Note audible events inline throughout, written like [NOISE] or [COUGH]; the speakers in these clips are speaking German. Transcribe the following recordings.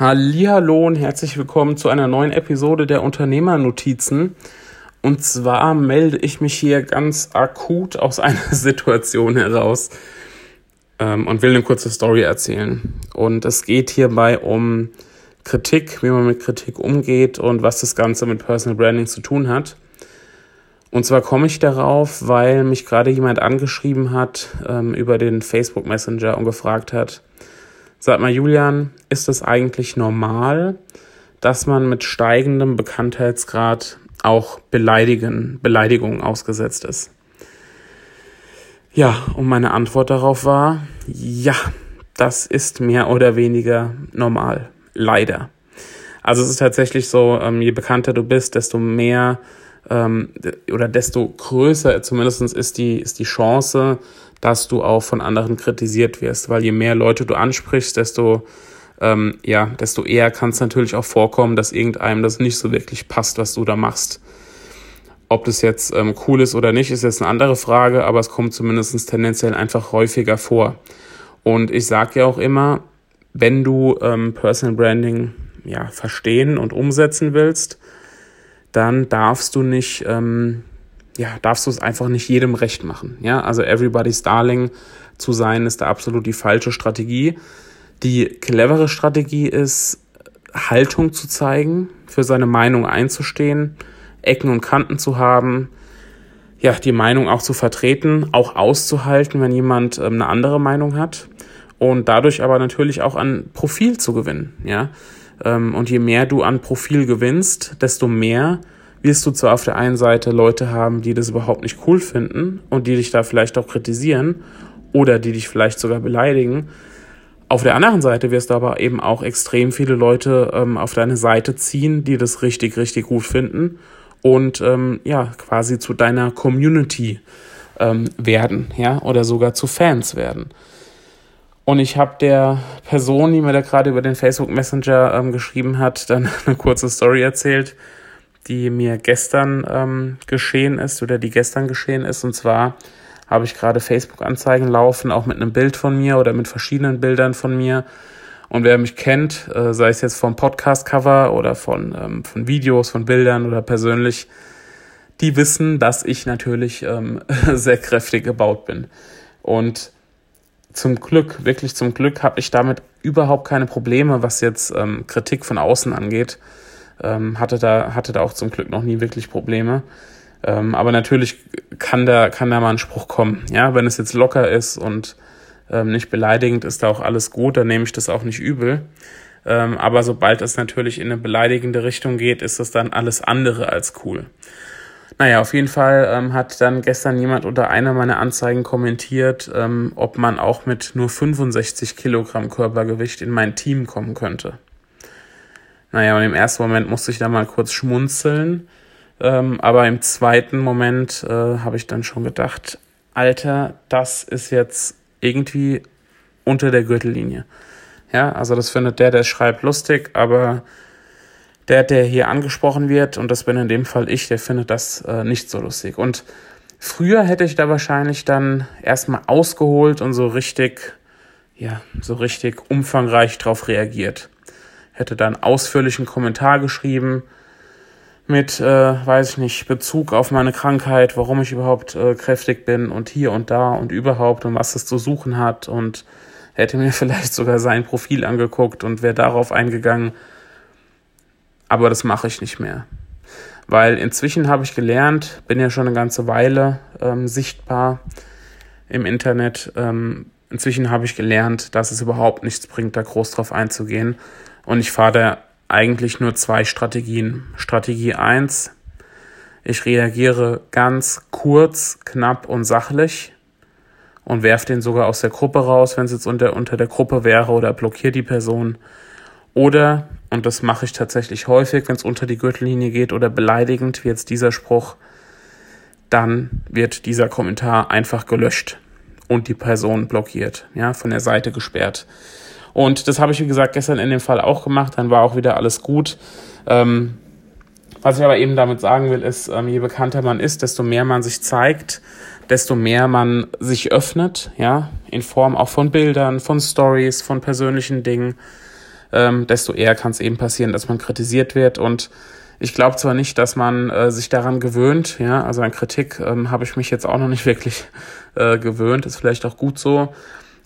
Hallihallo und herzlich willkommen zu einer neuen Episode der Unternehmernotizen. Und zwar melde ich mich hier ganz akut aus einer [LAUGHS] Situation heraus ähm, und will eine kurze Story erzählen. Und es geht hierbei um Kritik, wie man mit Kritik umgeht und was das Ganze mit Personal Branding zu tun hat. Und zwar komme ich darauf, weil mich gerade jemand angeschrieben hat ähm, über den Facebook Messenger und gefragt hat, Sag mal, Julian, ist es eigentlich normal, dass man mit steigendem Bekanntheitsgrad auch Beleidigen, Beleidigungen ausgesetzt ist? Ja, und meine Antwort darauf war, ja, das ist mehr oder weniger normal. Leider. Also es ist tatsächlich so, ähm, je bekannter du bist, desto mehr ähm, oder desto größer zumindest ist die, ist die Chance, dass du auch von anderen kritisiert wirst, weil je mehr Leute du ansprichst, desto ähm, ja, desto eher kann es natürlich auch vorkommen, dass irgendeinem das nicht so wirklich passt, was du da machst. Ob das jetzt ähm, cool ist oder nicht, ist jetzt eine andere Frage, aber es kommt zumindest tendenziell einfach häufiger vor. Und ich sage ja auch immer, wenn du ähm, Personal Branding ja, verstehen und umsetzen willst, dann darfst du nicht ähm, ja, darfst du es einfach nicht jedem recht machen. Ja, also everybody's darling zu sein, ist da absolut die falsche Strategie. Die clevere Strategie ist, Haltung zu zeigen, für seine Meinung einzustehen, Ecken und Kanten zu haben, ja, die Meinung auch zu vertreten, auch auszuhalten, wenn jemand ähm, eine andere Meinung hat und dadurch aber natürlich auch an Profil zu gewinnen, ja. Ähm, und je mehr du an Profil gewinnst, desto mehr wirst du zwar auf der einen Seite Leute haben, die das überhaupt nicht cool finden und die dich da vielleicht auch kritisieren oder die dich vielleicht sogar beleidigen. Auf der anderen Seite wirst du aber eben auch extrem viele Leute ähm, auf deine Seite ziehen, die das richtig, richtig gut finden und ähm, ja, quasi zu deiner Community ähm, werden, ja, oder sogar zu Fans werden. Und ich habe der Person, die mir da gerade über den Facebook Messenger ähm, geschrieben hat, dann [LAUGHS] eine kurze Story erzählt, die mir gestern ähm, geschehen ist oder die gestern geschehen ist. Und zwar habe ich gerade Facebook-Anzeigen laufen, auch mit einem Bild von mir oder mit verschiedenen Bildern von mir. Und wer mich kennt, äh, sei es jetzt vom Podcast-Cover oder von, ähm, von Videos, von Bildern oder persönlich, die wissen, dass ich natürlich ähm, [LAUGHS] sehr kräftig gebaut bin. Und zum Glück, wirklich zum Glück, habe ich damit überhaupt keine Probleme, was jetzt ähm, Kritik von außen angeht. Ähm, hatte, da, hatte da auch zum Glück noch nie wirklich Probleme. Ähm, aber natürlich kann da, kann da mal ein Spruch kommen. Ja, wenn es jetzt locker ist und ähm, nicht beleidigend, ist da auch alles gut, dann nehme ich das auch nicht übel. Ähm, aber sobald es natürlich in eine beleidigende Richtung geht, ist es dann alles andere als cool. Naja, auf jeden Fall ähm, hat dann gestern jemand unter einer meiner Anzeigen kommentiert, ähm, ob man auch mit nur 65 Kilogramm Körpergewicht in mein Team kommen könnte. Naja, und im ersten Moment musste ich da mal kurz schmunzeln. Ähm, aber im zweiten Moment äh, habe ich dann schon gedacht, Alter, das ist jetzt irgendwie unter der Gürtellinie. Ja, also das findet der, der schreibt, lustig, aber der, der hier angesprochen wird, und das bin in dem Fall ich, der findet das äh, nicht so lustig. Und früher hätte ich da wahrscheinlich dann erstmal ausgeholt und so richtig, ja, so richtig umfangreich drauf reagiert hätte dann ausführlichen Kommentar geschrieben mit, äh, weiß ich nicht, Bezug auf meine Krankheit, warum ich überhaupt äh, kräftig bin und hier und da und überhaupt und was es zu suchen hat und hätte mir [LAUGHS] vielleicht sogar sein Profil angeguckt und wäre darauf eingegangen. Aber das mache ich nicht mehr. Weil inzwischen habe ich gelernt, bin ja schon eine ganze Weile ähm, sichtbar im Internet. Ähm, inzwischen habe ich gelernt, dass es überhaupt nichts bringt, da groß drauf einzugehen, und ich fahre da eigentlich nur zwei Strategien. Strategie eins: ich reagiere ganz kurz, knapp und sachlich und werfe den sogar aus der Gruppe raus, wenn es jetzt unter, unter der Gruppe wäre oder blockiere die Person. Oder, und das mache ich tatsächlich häufig, wenn es unter die Gürtellinie geht oder beleidigend, wie jetzt dieser Spruch, dann wird dieser Kommentar einfach gelöscht und die Person blockiert, ja, von der Seite gesperrt. Und das habe ich, wie gesagt, gestern in dem Fall auch gemacht. Dann war auch wieder alles gut. Ähm, was ich aber eben damit sagen will, ist, ähm, je bekannter man ist, desto mehr man sich zeigt, desto mehr man sich öffnet, ja, in Form auch von Bildern, von Stories, von persönlichen Dingen, ähm, desto eher kann es eben passieren, dass man kritisiert wird. Und ich glaube zwar nicht, dass man äh, sich daran gewöhnt, ja, also an Kritik ähm, habe ich mich jetzt auch noch nicht [LAUGHS] wirklich äh, gewöhnt, ist vielleicht auch gut so,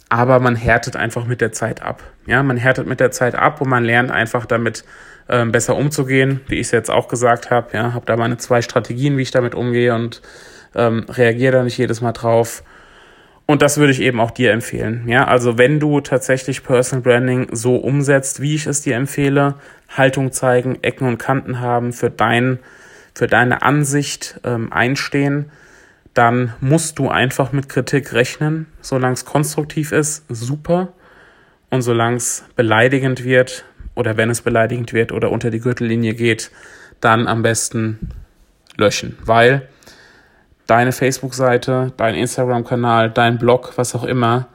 aber man härtet einfach mit der Zeit ab. Ja, man härtet mit der Zeit ab und man lernt einfach damit ähm, besser umzugehen, wie ich es jetzt auch gesagt habe. Ja, habe da meine zwei Strategien, wie ich damit umgehe und ähm, reagiere da nicht jedes Mal drauf. Und das würde ich eben auch dir empfehlen. Ja, also wenn du tatsächlich Personal Branding so umsetzt, wie ich es dir empfehle, Haltung zeigen, Ecken und Kanten haben, für dein, für deine Ansicht ähm, einstehen, dann musst du einfach mit Kritik rechnen. Solange es konstruktiv ist, super. Und solange es beleidigend wird, oder wenn es beleidigend wird oder unter die Gürtellinie geht, dann am besten löschen, weil deine Facebook-Seite, dein Instagram-Kanal, dein Blog, was auch immer,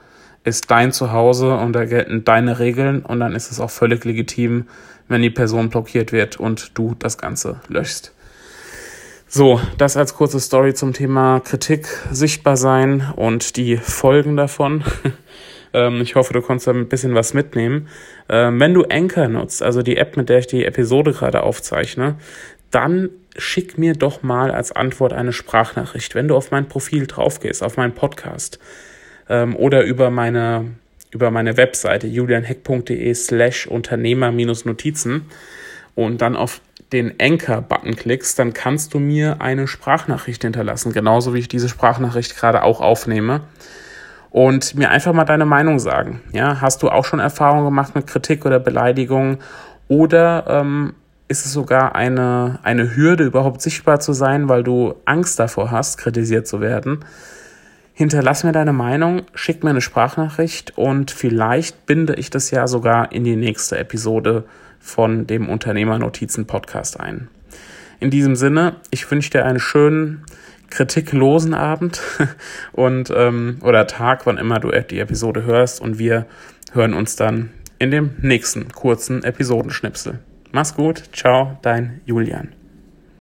ist dein Zuhause und da gelten deine Regeln und dann ist es auch völlig legitim, wenn die Person blockiert wird und du das Ganze löschst. So, das als kurze Story zum Thema Kritik, sichtbar sein und die Folgen davon. [LAUGHS] Ähm, ich hoffe, du konntest da ein bisschen was mitnehmen. Ähm, wenn du Anchor nutzt, also die App, mit der ich die Episode gerade aufzeichne, dann schick mir doch mal als Antwort eine Sprachnachricht, wenn du auf mein Profil draufgehst, auf meinen Podcast ähm, oder über meine über meine Webseite julianheck.de slash Unternehmer-Notizen und dann auf den Anchor-Button klickst, dann kannst du mir eine Sprachnachricht hinterlassen, genauso wie ich diese Sprachnachricht gerade auch aufnehme und mir einfach mal deine Meinung sagen. Ja, hast du auch schon Erfahrungen gemacht mit Kritik oder Beleidigung oder ähm, ist es sogar eine, eine Hürde, überhaupt sichtbar zu sein, weil du Angst davor hast, kritisiert zu werden? Hinterlass mir deine Meinung, schick mir eine Sprachnachricht und vielleicht binde ich das ja sogar in die nächste Episode von dem Unternehmernotizen Podcast ein. In diesem Sinne, ich wünsche dir einen schönen kritiklosen Abend [LAUGHS] und ähm, oder Tag, wann immer du die Episode hörst und wir hören uns dann in dem nächsten kurzen Episodenschnipsel. Mach's gut, ciao, dein Julian.